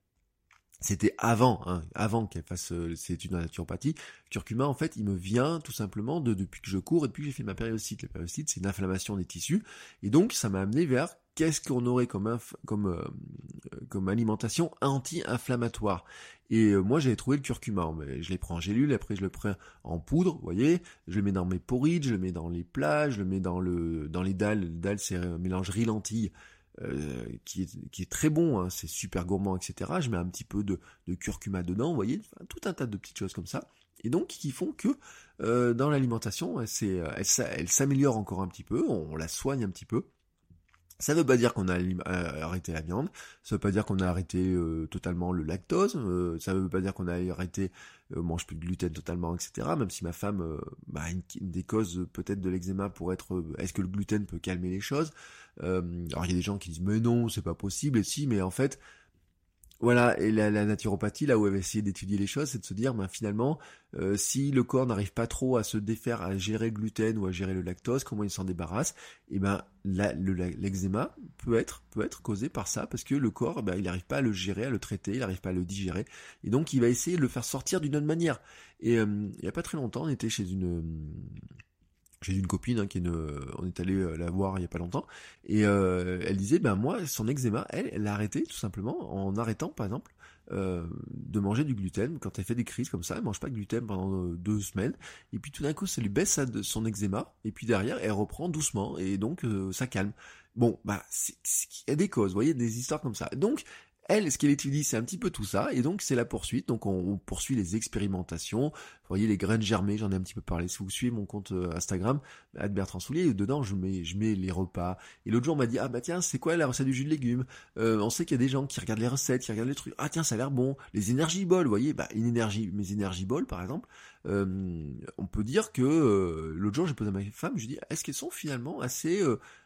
c'était avant, hein, avant qu'elle fasse euh, ses études en naturopathie. Curcuma, en fait, il me vient tout simplement de depuis que je cours et depuis que j'ai fait ma périostite. La périostite, c'est une inflammation des tissus, et donc ça m'a amené vers qu'est-ce qu'on aurait comme euh, alimentation anti-inflammatoire. Et euh, moi, j'avais trouvé le curcuma. Je les prends en gélule, après je le prends en poudre, vous voyez. Je le mets dans mes porridge, je le mets dans les plats, je le mets dans le dans les dalles. Les dalles, c'est un mélange riz-lentilles euh, qui, est, très bon, hein, c'est super gourmand, etc. Je mets un petit peu de, curcuma dedans, vous voyez, tout un tas de petites choses comme ça, et donc qui font que euh, dans l'alimentation, elle, elle s'améliore encore un petit peu, on la soigne un petit peu, ça ne veut pas dire qu'on a euh, arrêté la viande, ça ne veut pas dire qu'on a arrêté euh, totalement le lactose, euh, ça ne veut pas dire qu'on a arrêté mange plus de gluten totalement, etc. Même si ma femme, bah, une, des causes peut-être de l'eczéma pour être, est-ce que le gluten peut calmer les choses? Alors il y a des gens qui disent mais non, c'est pas possible, et si, mais en fait, voilà, et la, naturopathie, là où elle va essayer d'étudier les choses, c'est de se dire, ben, finalement, euh, si le corps n'arrive pas trop à se défaire, à gérer le gluten ou à gérer le lactose, comment il s'en débarrasse Et ben, l'eczéma peut être peut être causé par ça, parce que le corps, ben, il n'arrive pas à le gérer, à le traiter, il n'arrive pas à le digérer, et donc il va essayer de le faire sortir d'une autre manière. Et euh, il y a pas très longtemps, on était chez une j'ai une copine hein, qui est on est allé euh, la voir il y a pas longtemps et euh, elle disait ben moi son eczéma elle elle a arrêté tout simplement en arrêtant par exemple euh, de manger du gluten quand elle fait des crises comme ça elle mange pas de gluten pendant deux semaines et puis tout d'un coup ça lui baisse son eczéma et puis derrière elle reprend doucement et donc ça calme. Bon bah il y a des causes vous voyez des histoires comme ça. Donc elle, ce qu'elle étudie, c'est un petit peu tout ça, et donc c'est la poursuite. Donc on, poursuit les expérimentations. Vous voyez les graines germées, j'en ai un petit peu parlé. Si vous suivez mon compte euh, Instagram, Bertrand Soulier, dedans je mets, je mets les repas. Et l'autre jour on m'a dit ah bah tiens c'est quoi la recette du jus de légumes? Euh, On sait qu'il y a des gens qui regardent les recettes, qui regardent les trucs. Ah tiens ça a l'air bon. Les énergies bol, vous voyez, bah une énergie, mes énergies bol par exemple. Euh, on peut dire que l'autre jour j'ai posé à ma femme, je dis est-ce qu'elles sont finalement assez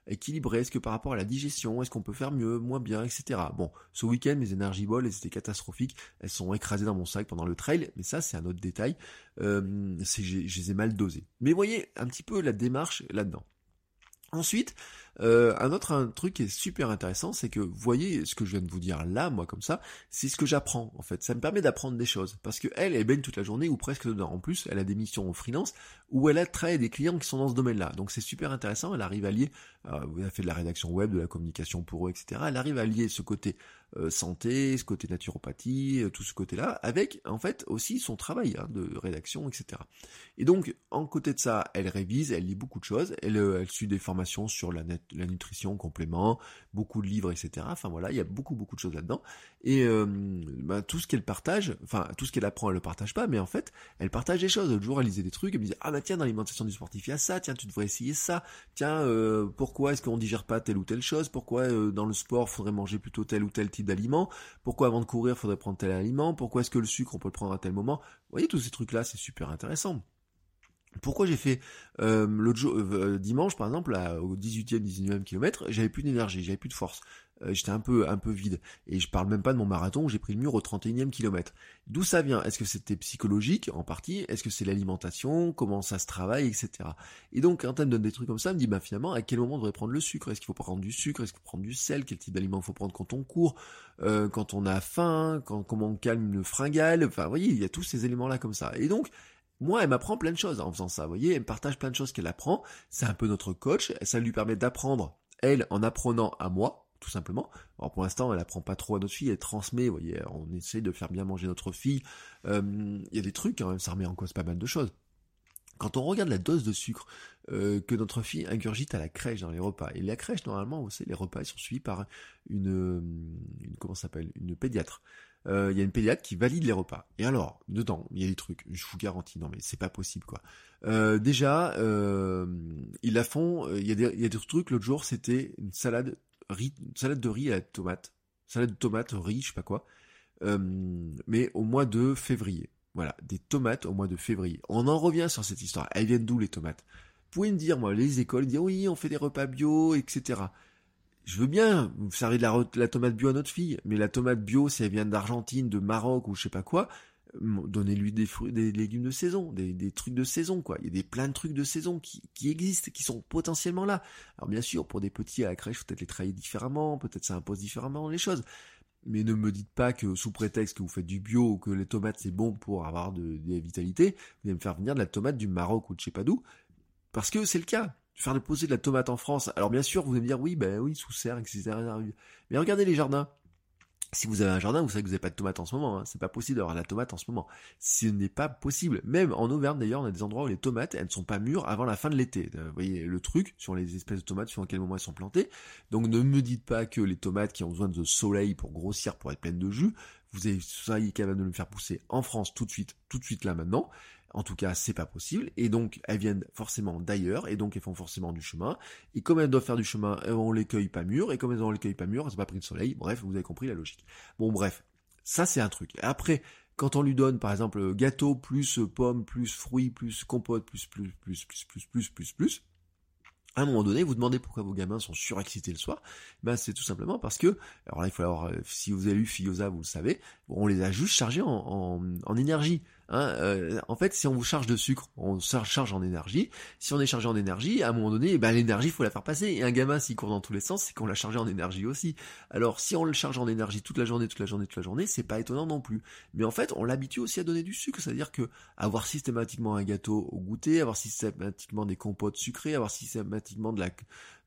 équilibrées? Est-ce que par rapport à la digestion, est-ce qu'on peut faire mieux, moins bien, etc. Bon, ce week-end mes énergies bol, elles étaient catastrophiques. Elles sont écrasées dans mon sac pendant le trail, mais ça c'est un autre détail. Euh, je les ai mal dosées. Mais voyez un petit peu la démarche là-dedans. Ensuite, euh, un autre un truc qui est super intéressant, c'est que voyez ce que je viens de vous dire là, moi comme ça, c'est ce que j'apprends en fait. Ça me permet d'apprendre des choses parce que elle, elle baigne toute la journée ou presque dedans. En plus, elle a des missions en freelance où elle a travaillé des clients qui sont dans ce domaine-là. Donc c'est super intéressant. Elle arrive à lier, euh, elle a fait de la rédaction web, de la communication pour eux, etc. Elle arrive à lier ce côté euh, santé, ce côté naturopathie, euh, tout ce côté-là, avec en fait aussi son travail hein, de rédaction, etc. Et donc, en côté de ça, elle révise, elle lit beaucoup de choses, elle, euh, elle suit des formations sur la, la nutrition, complément, beaucoup de livres, etc. Enfin voilà, il y a beaucoup beaucoup de choses là-dedans. Et bah, tout ce qu'elle partage, enfin tout ce qu'elle apprend, elle le partage pas, mais en fait, elle partage des choses. L'autre jour, elle lisait des trucs, elle me disait ah bah tiens dans l'alimentation du sportif il y a ça, tiens tu devrais essayer ça, tiens pourquoi est-ce qu'on digère pas telle ou telle chose, pourquoi dans le sport faudrait manger plutôt tel ou tel type d'aliments, pourquoi avant de courir il faudrait prendre tel aliment, pourquoi est-ce que le sucre on peut le prendre à tel moment? Vous voyez tous ces trucs là, c'est super intéressant. Pourquoi j'ai fait euh, l'autre jour, euh, dimanche par exemple, au 18e, 19e kilomètre, j'avais plus d'énergie, j'avais plus de force. euh, j'étais un peu un peu vide. Et je parle même pas de mon marathon où j'ai pris le mur au 31e kilomètre. D'où ça vient? Est-ce que c'était psychologique en partie? Est-ce que c'est l'alimentation? Comment ça se travaille, etc. Et donc quand elle me donne des trucs comme ça, elle me dit bah finalement à quel moment on devrait prendre le sucre? Est-ce qu'il faut prendre du sucre? Est-ce qu'il faut prendre du sel? Quel type d'aliment faut prendre quand on court? Euh, Quand on a faim? Quand, Comment on calme le fringale Enfin vous voyez, il y a tous ces éléments là comme ça. Et donc moi, elle m'apprend plein de choses en faisant ça, vous voyez, elle me partage plein de choses qu'elle apprend, c'est un peu notre coach, ça lui permet d'apprendre, elle, en apprenant à moi, tout simplement. Alors pour l'instant, elle apprend pas trop à notre fille, elle transmet, vous voyez, on essaie de faire bien manger notre fille. Il y a des trucs quand même, ça remet en cause pas mal de choses. Quand on regarde la dose de sucre euh, que notre fille ingurgite à la crèche dans les repas, et la crèche normalement, vous savez, les repas ils sont suivis par une, une comment s'appelle, une pédiatre. Euh, il y a une pédiatre qui valide les repas. Et alors, dedans, il y a des trucs, je vous garantis, non mais c'est pas possible quoi. Euh, déjà, euh, ils la font, il y, a des, il y a des trucs, l'autre jour c'était une salade riz, salade de riz à la tomate, salade de tomate, riz, je sais pas quoi, mais au mois de février. Voilà, des tomates au mois de février. On en revient sur cette histoire. Elles viennent d'où les tomates? Vous pouvez me dire, moi, les écoles, dire oui, on fait des repas bio, etc. Je veux bien, vous servez de la, tomate bio à notre fille, mais la tomate bio, si elle vient d'Argentine, de Maroc ou je sais pas quoi, donnez-lui des fruits, des légumes de saison, des, trucs de saison, quoi. Il y a des plein de trucs de saison qui, existent, qui sont potentiellement là. Alors bien sûr, pour des petits à la crèche, peut-être les travailler différemment, peut-être ça impose différemment les choses. Mais ne me dites pas que sous prétexte que vous faites du bio ou que les tomates c'est bon pour avoir de, de la vitalité, vous allez me faire venir de la tomate du Maroc ou de je sais pas d'où, parce que c'est le cas. Faire déposer de la tomate en France. Alors bien sûr, vous allez me dire oui, ben oui, sous serre, etc. Mais regardez les jardins. Si vous avez un jardin, vous savez que vous n'avez pas de tomates en ce moment. Hein. C'est pas possible d'avoir la tomate en ce moment. Ce n'est pas possible. Même en Auvergne d'ailleurs, on a des endroits où les tomates, elles ne sont pas mûres avant la fin de l'été. Euh, vous voyez le truc sur les espèces de tomates, sur quel moment elles sont plantées. Donc ne me dites pas que les tomates qui ont besoin de soleil pour grossir, pour être pleines de jus, vous soyez capable de le faire pousser en France tout de suite, tout de suite là maintenant. En tout cas, c'est pas possible. Et donc, elles viennent forcément d'ailleurs, et donc elles font forcément du chemin. Et comme elles doivent faire du chemin, on les cueille pas mûres, et comme elles ont les cueille pas mûres, elles n'ont pas pris de soleil. Bref, vous avez compris la logique. Bon, bref. Ça, c'est un truc. Après, quand on lui donne, par exemple, gâteau plus pomme plus fruits plus compote plus plus plus plus plus plus plus plus, à un moment donné, vous demandez pourquoi vos gamins sont surexcités le soir, ben c'est tout simplement parce que, alors là il faut avoir, si vous avez lu Fiosa, vous le savez, on les a juste chargés en énergie. Hein, euh, en fait, si on vous charge de sucre, on se charge en énergie. Si on est chargé en énergie, à un moment donné, eh ben, l'énergie, faut la faire passer. Et un gamin, s'il court dans tous les sens, c'est qu'on l'a chargé en énergie aussi. Alors, si on le charge en énergie toute la journée, toute la journée, toute la journée, c'est pas étonnant non plus. Mais en fait, on l'habitue aussi à donner du sucre. C'est-à-dire que avoir systématiquement un gâteau au goûter, avoir systématiquement des compotes sucrées, avoir systématiquement de la,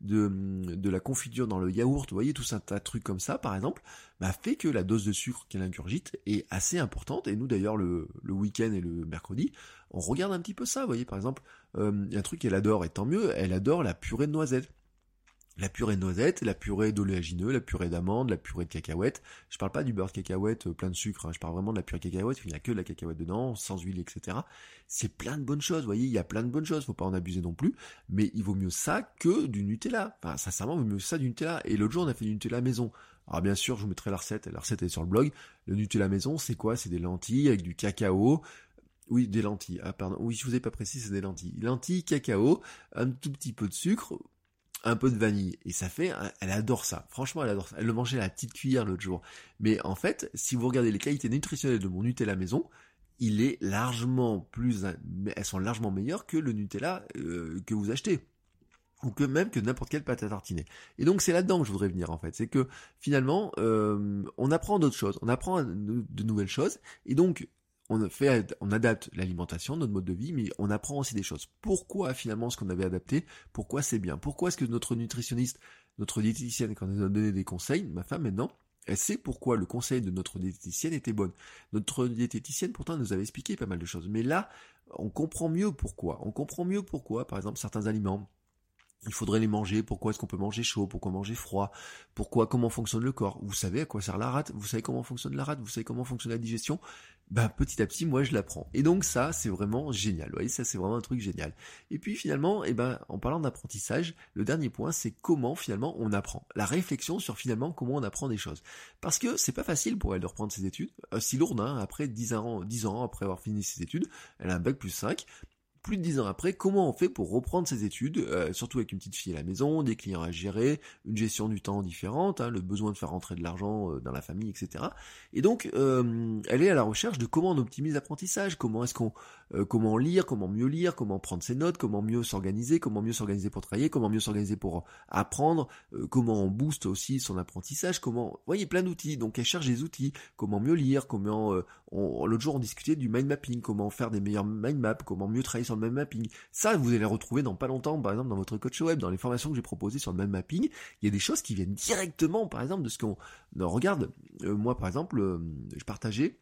de, de la confiture dans le yaourt, vous voyez, tout un tas de trucs comme ça, par exemple, bah, fait que la dose de sucre qu'elle ingurgite est assez importante. Et nous, d'ailleurs, le, week-end et le mercredi, on regarde un petit peu ça, vous voyez, par exemple, euh, un truc qu'elle adore, et tant mieux, elle adore la purée de noisettes la purée de la purée d'oléagineux, la purée d'amandes, la purée de cacahuètes. Je parle pas du beurre de cacahuète euh, plein de sucre, hein. je parle vraiment de la purée de cacahuète, il n'y a que de la cacahuète dedans, sans huile, etc. C'est plein de bonnes choses, vous voyez, il y a plein de bonnes choses, faut pas en abuser non plus, mais il vaut mieux ça que du Nutella. Enfin, sincèrement, il vaut mieux ça du Nutella. Et l'autre jour, on a fait du Nutella maison. Alors bien sûr, je vous mettrai la recette, la recette est sur le blog. Le Nutella maison, c'est quoi? C'est des lentilles avec du cacao, oui, des lentilles. Ah, pardon. Oui, je vous ai pas précisé, c'est des lentilles. Lentilles, cacao, un tout petit peu de sucre, un peu de vanille. Et ça fait elle adore ça. Franchement elle adore ça. Elle le mangeait à la petite cuillère l'autre jour. Mais en fait si vous regardez les qualités nutritionnelles de mon Nutella maison il est largement plus elles sont largement meilleures que le Nutella euh, que vous achetez. Ou que même que n'importe quelle pâte à tartiner. Et donc c'est là-dedans que je voudrais venir en fait, c'est que finalement euh, on apprend d'autres choses, on apprend de nouvelles choses, et donc on fait, on adapte l'alimentation, notre mode de vie, mais on apprend aussi des choses. Pourquoi finalement ce qu'on avait adapté, pourquoi c'est bien, pourquoi est-ce que notre nutritionniste, notre diététicienne, quand elle nous a donné des conseils, ma femme maintenant, elle sait pourquoi le conseil de notre diététicienne était bon. Notre diététicienne pourtant nous avait expliqué pas mal de choses, mais là on comprend mieux pourquoi. On comprend mieux pourquoi, par exemple, certains aliments il faudrait les manger, pourquoi est-ce qu'on peut manger chaud, pourquoi manger froid, pourquoi, comment fonctionne le corps? Vous savez à quoi sert la rate, vous savez comment fonctionne la rate, vous savez comment fonctionne la digestion? Bah petit à petit, moi je l'apprends. Et donc ça, c'est vraiment génial. Vous voyez, ça c'est vraiment un truc génial. Et puis finalement, eh ben, en parlant d'apprentissage, le dernier point, c'est comment finalement on apprend. La réflexion sur finalement comment on apprend des choses. Parce que c'est pas facile pour elle de reprendre ses études. Euh, si lourde, hein, après 10 ans, 10 ans après avoir fini ses études, elle a un bac plus 5 plus de dix ans après, comment on fait pour reprendre ses études, euh, surtout avec une petite fille à la maison, des clients à gérer, une gestion du temps différente, hein, le besoin de faire rentrer de l'argent euh, dans la famille, etc. Et donc, euh, elle est à la recherche de comment on optimise l'apprentissage, comment est-ce qu'on, comment lire, comment mieux lire, comment prendre ses notes, comment mieux s'organiser, comment mieux s'organiser pour travailler, comment mieux s'organiser pour apprendre, comment on booste aussi son apprentissage, comment, vous voyez, plein d'outils. Donc, elle cherche des outils, comment mieux lire, comment, l'autre jour on discutait du mind mapping, comment faire des meilleurs mind maps, comment mieux travailler sur mind mapping. Ça, vous allez retrouver dans pas longtemps, par exemple, dans votre coach web, dans les formations que j'ai proposées sur le mind mapping, il y a des choses qui viennent directement, par exemple, de ce qu'on regarde. Euh, moi, par exemple, euh, je partageais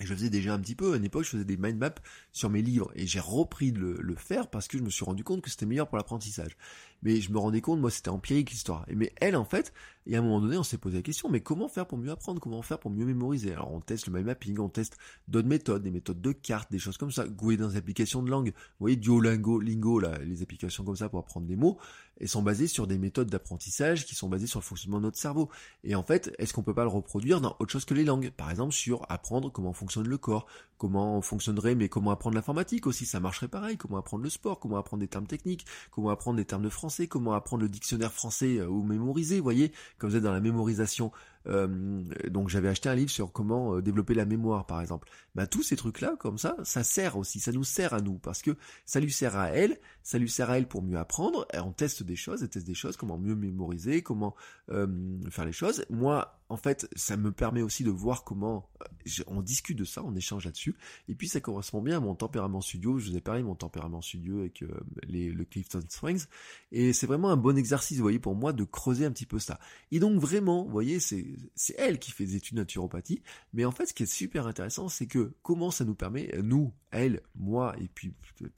et je faisais déjà un petit peu, à une époque, je faisais des mind maps sur mes livres, et j'ai repris de le, faire parce que je me suis rendu compte que c'était meilleur pour l'apprentissage. Mais je me rendais compte, moi, c'était empirique l'histoire. Et mais elle, en fait, et à un moment donné, on s'est posé la question, mais comment faire pour mieux apprendre? Comment faire pour mieux mémoriser? Alors on teste le mind mapping, on teste d'autres méthodes, des méthodes de cartes, des choses comme ça. Google dans des applications de langue. Vous voyez, Duolingo, Lingo, les applications comme ça pour apprendre des mots, elles sont basées sur des méthodes d'apprentissage qui sont basées sur le fonctionnement de notre cerveau. Et en fait, est-ce qu'on peut pas le reproduire dans autre chose que les langues? Par exemple, sur apprendre comment fonctionne le corps, comment fonctionnerait, mais comment apprendre l'informatique aussi, ça marcherait pareil. Comment apprendre le sport, comment apprendre des termes techniques, comment apprendre des termes de français, comment apprendre le dictionnaire français euh, ou mémoriser, voyez, comme vous êtes dans la mémorisation euh, donc j'avais acheté un livre sur comment euh, développer la mémoire par exemple. Bah tous ces trucs là comme ça, ça sert aussi, ça nous sert à nous parce que ça lui sert à elle, ça lui sert à elle pour mieux apprendre. Et on teste des choses, elle teste des choses, comment mieux mémoriser, comment euh, faire les choses. Moi en fait, ça me permet aussi de voir comment on discute de ça, on échange là-dessus. Et puis ça correspond bien à mon tempérament studio. Je vous ai parlé de mon tempérament studio avec les, le Clifton Springs. Et c'est vraiment un bon exercice, vous voyez, pour moi de creuser un petit peu ça. Et donc vraiment, vous voyez, c'est elle qui fait des études de naturopathie. Mais en fait, ce qui est super intéressant, c'est que comment ça nous permet, nous, elle, moi, et puis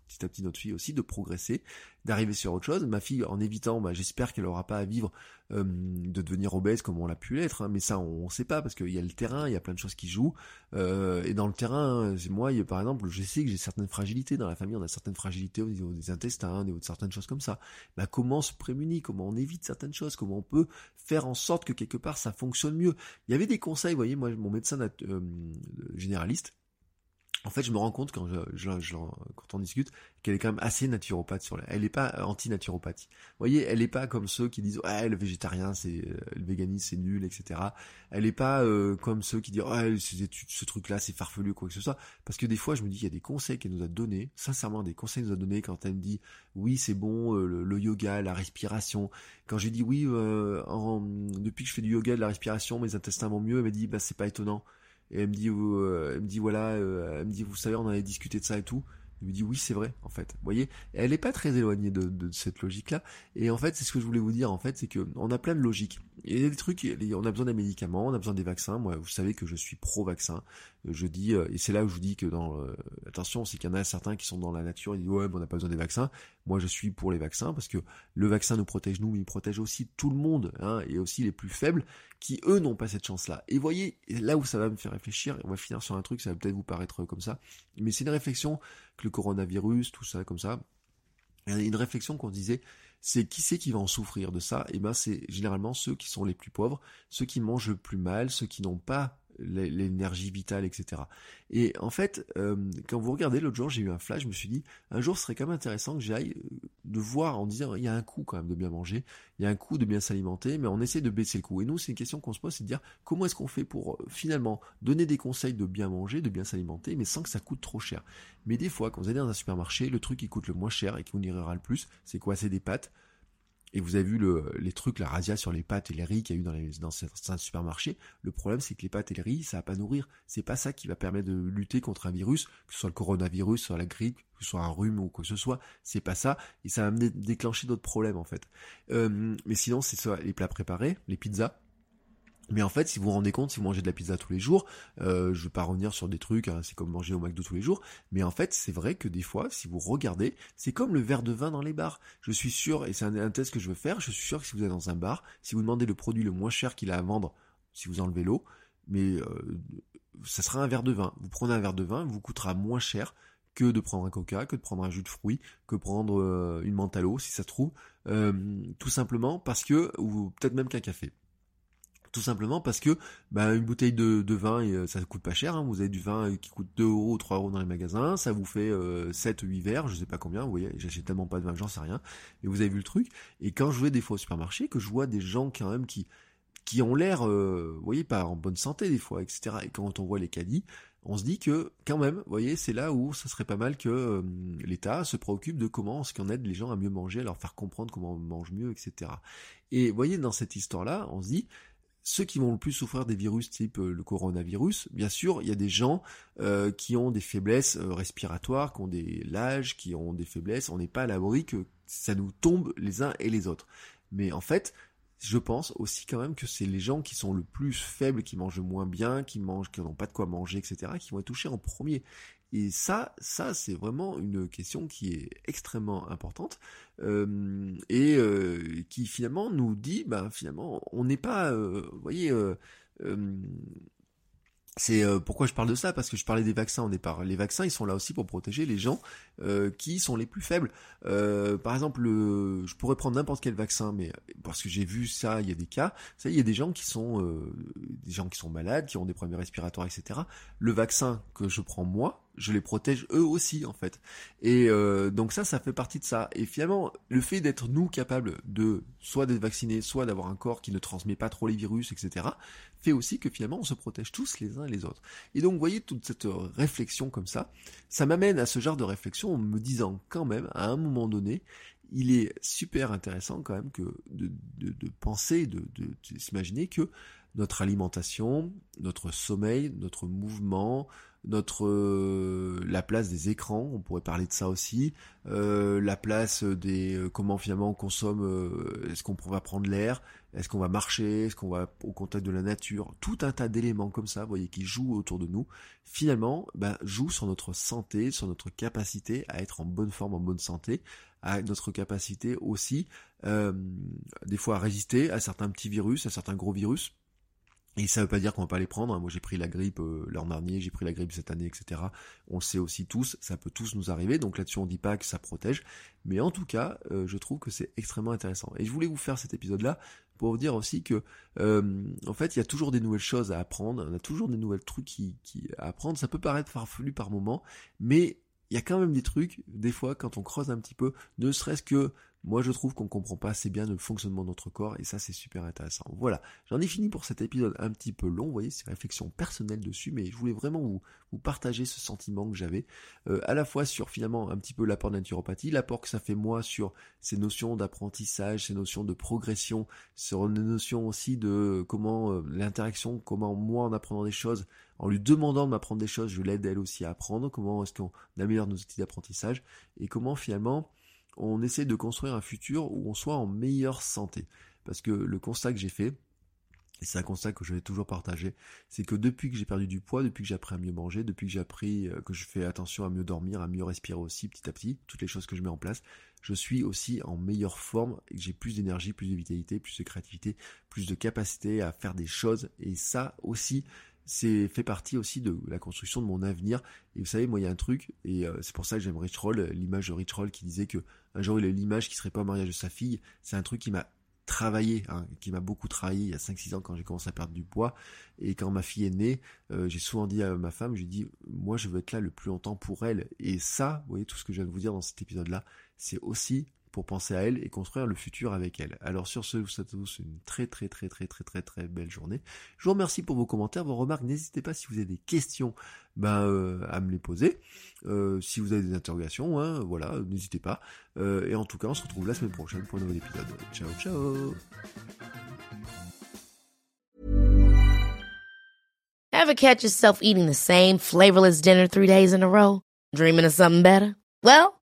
petit à petit notre fille aussi, de progresser, d'arriver sur autre chose. Ma fille, en évitant, bah, j'espère qu'elle n'aura pas à vivre euh, de devenir obèse comme on l'a pu l'être, hein, mais ça on ne sait pas parce qu'il y a le terrain, il y a plein de choses qui jouent. Euh, et dans le terrain, moi, par exemple, je sais que j'ai certaines fragilités dans la famille, on a certaines fragilités au niveau des intestins, au niveau de certaines choses comme ça. Bah, comment se prémunir, comment on évite certaines choses, comment on peut faire en sorte que quelque part ça fonctionne mieux? Il y avait des conseils, vous voyez, moi, mon médecin euh, généraliste en fait, je me rends compte quand je, quand on discute qu'elle est quand même assez naturopathe sur la. Elle n'est pas anti-naturopathie. Vous voyez, elle n'est pas comme ceux qui disent ouais le végétarien c'est euh, le véganisme c'est nul etc. Elle n'est pas euh, comme ceux qui disent ouais ce truc-là c'est farfelu quoi que ce soit. Parce que des fois je me dis qu'il y a des conseils qu'elle nous a donnés, sincèrement des conseils qu'elle nous a donnés quand elle me dit oui c'est bon euh, le, yoga, la respiration. Quand j'ai dit oui depuis que je fais du yoga de la respiration mes intestins vont mieux, elle m'a dit bah c'est pas étonnant. Et elle me dit, euh, elle me dit voilà, euh, elle me dit vous savez on avait discuté de ça et tout. Je lui dis oui c'est vrai en fait. Vous voyez, elle est pas très éloignée de, de cette logique là. Et en fait c'est ce que je voulais vous dire en fait, c'est que on a plein de logiques. Il y a des trucs, on a besoin des médicaments, on a besoin des vaccins. Moi vous savez que je suis pro vaccin. Je dis et c'est là où je vous dis que dans attention c'est qu'il y en a certains qui sont dans la nature, ils disent ouais on n'a pas besoin des vaccins. Moi je suis pour les vaccins parce que le vaccin nous protège nous, mais il protège aussi tout le monde hein, et aussi les plus faibles qui eux n'ont pas cette chance-là. Et voyez, là où ça va me faire réfléchir, on va finir sur un truc, ça va peut-être vous paraître comme ça, mais c'est une réflexion que le coronavirus, tout ça, comme ça, une réflexion qu'on disait, c'est qui c'est qui va en souffrir de ça? Et eh ben c'est généralement ceux qui sont les plus pauvres, ceux qui mangent le plus mal, ceux qui n'ont pas l'énergie vitale, etc. Et en fait, euh, quand vous regardez l'autre jour, j'ai eu un flash, je me suis dit, un jour ce serait quand même intéressant que j'aille euh, de voir en disant, il y a un coût quand même de bien manger, il y a un coût de bien s'alimenter, mais on essaie de baisser le coût. Et nous, c'est une question qu'on se pose, c'est de dire, comment est-ce qu'on fait pour euh, finalement donner des conseils de bien manger, de bien s'alimenter, mais sans que ça coûte trop cher. Mais des fois, quand vous allez dans un supermarché, le truc qui coûte le moins cher et qui vous ira le plus, c'est quoi? C'est des pâtes et vous avez vu le, les trucs, la razzia sur les pâtes et les riz qu'il y a eu dans, les, dans certains supermarchés. Le problème, c'est que les pâtes et les riz, ça va pas nourrir. C'est pas ça qui va permettre de lutter contre un virus, que ce soit le coronavirus, soit la grippe, que ce soit un rhume ou quoi que ce soit. C'est pas ça. Et ça va déclencher d'autres problèmes, en fait. Euh, mais sinon, c'est ça, les plats préparés, les pizzas. Mais en fait, si vous vous rendez compte, si vous mangez de la pizza tous les jours, euh, je vais pas revenir sur des trucs, hein, c'est comme manger au McDo tous les jours, mais en fait, c'est vrai que des fois, si vous regardez, c'est comme le verre de vin dans les bars. Je suis sûr, et c'est un, test que je veux faire, je suis sûr que si vous êtes dans un bar, si vous demandez le produit le moins cher qu'il a à vendre, si vous enlevez l'eau, mais euh, ça sera un verre de vin. Vous prenez un verre de vin, vous coûtera moins cher que de prendre un coca, que de prendre un jus de fruits, que prendre euh, une menthe à l'eau, si ça se trouve, euh, tout simplement parce que, ou peut-être même qu'un café. Tout simplement parce que bah, une bouteille de, vin, et, euh, ça coûte pas cher. Hein. Vous avez du vin qui coûte 2 euros ou 3 euros dans les magasins. Ça vous fait 7 ou 8 verres, je sais pas combien. Vous voyez, j'achète tellement pas de vin, j'en sais rien. Mais vous avez vu le truc. Et quand je vais des fois au supermarché, que je vois des gens quand même qui qui ont l'air, euh, vous voyez, pas en bonne santé des fois, etc. Et quand on voit les caddies, on se dit que quand même, vous voyez, c'est là où ça serait pas mal que euh, l'État se préoccupe de comment est-ce qu'on aide les gens à mieux manger, à leur faire comprendre comment on mange mieux, etc. Et vous voyez, dans cette histoire-là, on se dit, ceux qui vont le plus souffrir des virus type euh, le coronavirus, bien sûr, il y a des gens euh, qui ont des faiblesses euh, respiratoires, qui ont des l'âge, qui ont des faiblesses. On n'est pas à l'abri que ça nous tombe les uns et les autres. Mais en fait, je pense aussi quand même que c'est les gens qui sont le plus faibles, qui mangent moins bien, qui mangent, qui n'ont pas de quoi manger, etc., qui vont être touchés en premier. Et ça, ça c'est vraiment une question qui est extrêmement importante euh, et euh, qui finalement nous dit, bah finalement, on n'est pas, euh, vous voyez, c'est euh, pourquoi je parle de ça? Parce que je parlais des vaccins au départ. Les vaccins, ils sont là aussi pour protéger les gens euh, qui sont les plus faibles. Euh, par exemple, je pourrais prendre n'importe quel vaccin, mais parce que j'ai vu ça, il y a des cas. Ça, il y a des gens qui sont des gens qui sont malades, qui ont des problèmes respiratoires, etc. Le vaccin que je prends moi, je les protège eux aussi en fait. Et euh, donc ça, ça fait partie de ça. Et finalement, le fait d'être nous capables de soit d'être vaccinés, soit d'avoir un corps qui ne transmet pas trop les virus, etc., fait aussi que finalement on se protège tous les uns les autres. Et donc vous voyez toute cette réflexion comme ça, ça m'amène à ce genre de réflexion en me disant quand même, à un moment donné, il est super intéressant quand même que de, de, de penser, de, de, s'imaginer que notre alimentation, notre sommeil, notre mouvement, notre euh, la place des écrans, on pourrait parler de ça aussi, euh, la place des euh, comment finalement on consomme, est-ce qu'on va prendre l'air, est-ce qu'on va marcher, est-ce qu'on va au contact de la nature, tout un tas d'éléments comme ça, vous voyez, qui jouent autour de nous, finalement, ben, jouent sur notre santé, sur notre capacité à être en bonne forme, en bonne santé, à notre capacité aussi, des fois à résister à certains petits virus, à certains gros virus, et ça veut pas dire qu'on va pas les prendre. Hein. Moi, j'ai pris la grippe euh, l'an dernier, j'ai pris la grippe cette année, etc. On le sait aussi tous, ça peut tous nous arriver. Donc là-dessus, on dit pas que ça protège, mais en tout cas, euh, je trouve que c'est extrêmement intéressant. Et je voulais vous faire cet épisode-là pour vous dire aussi que, euh, en fait, il y a toujours des nouvelles choses à apprendre. On a toujours des nouvelles trucs qui, qui à apprendre. Ça peut paraître farfelu par moment, mais il y a quand même des trucs, des fois, quand on creuse un petit peu, ne serait-ce que moi, je trouve qu'on comprend pas assez bien le fonctionnement de notre corps et ça, c'est super intéressant. Voilà, j'en ai fini pour cet épisode un petit peu long. Vous voyez, c'est réflexion personnelle dessus, mais je voulais vraiment vous, partager ce sentiment que j'avais, euh, à la fois sur finalement un petit peu l'apport de la naturopathie, l'apport que ça fait moi sur ces notions d'apprentissage, ces notions de progression, sur les notions aussi de comment euh, l'interaction, comment moi en apprenant des choses, en lui demandant de m'apprendre des choses, je l'aide elle aussi à apprendre, comment est-ce qu'on améliore nos outils d'apprentissage et comment finalement on essaie de construire un futur où on soit en meilleure santé. Parce que le constat que j'ai fait, et c'est un constat que je vais toujours partager, c'est que depuis que j'ai perdu du poids, depuis que j'ai appris à mieux manger, depuis que j'ai appris euh, que je fais attention à mieux dormir, à mieux respirer aussi petit à petit, toutes les choses que je mets en place, je suis aussi en meilleure forme et que j'ai plus d'énergie, plus de vitalité, plus de créativité, plus de capacité à faire des choses. Et ça aussi, c'est fait partie aussi de la construction de mon avenir. Et vous savez, moi, il y a un truc, et euh, c'est pour ça que j'aime Rich Roll, l'image de Rich Roll qui disait que un jour il a l'image qui serait pas au mariage de sa fille. C'est un truc qui m'a travaillé, hein, qui m'a beaucoup travaillé il y a 5-6 ans quand j'ai commencé à perdre du poids. Et quand ma fille est née, euh, j'ai souvent dit à ma femme, j'ai dit, moi je veux être là le plus longtemps pour elle. Et ça, vous voyez, tout ce que je viens de vous dire dans cet épisode-là, c'est aussi pour penser à elle et construire le futur avec elle. Alors sur ce, je vous souhaite tous une très très très très très très très belle journée. Je vous remercie pour vos commentaires, vos remarques. N'hésitez pas si vous avez des questions ben, euh, à me les poser. Euh, si vous avez des interrogations, hein, voilà, n'hésitez pas. Euh, et en tout cas, on se retrouve la semaine prochaine pour un nouvel épisode. Ciao ciao catch yourself eating the same flavorless dinner three days in a row? Dreaming of something better? Well,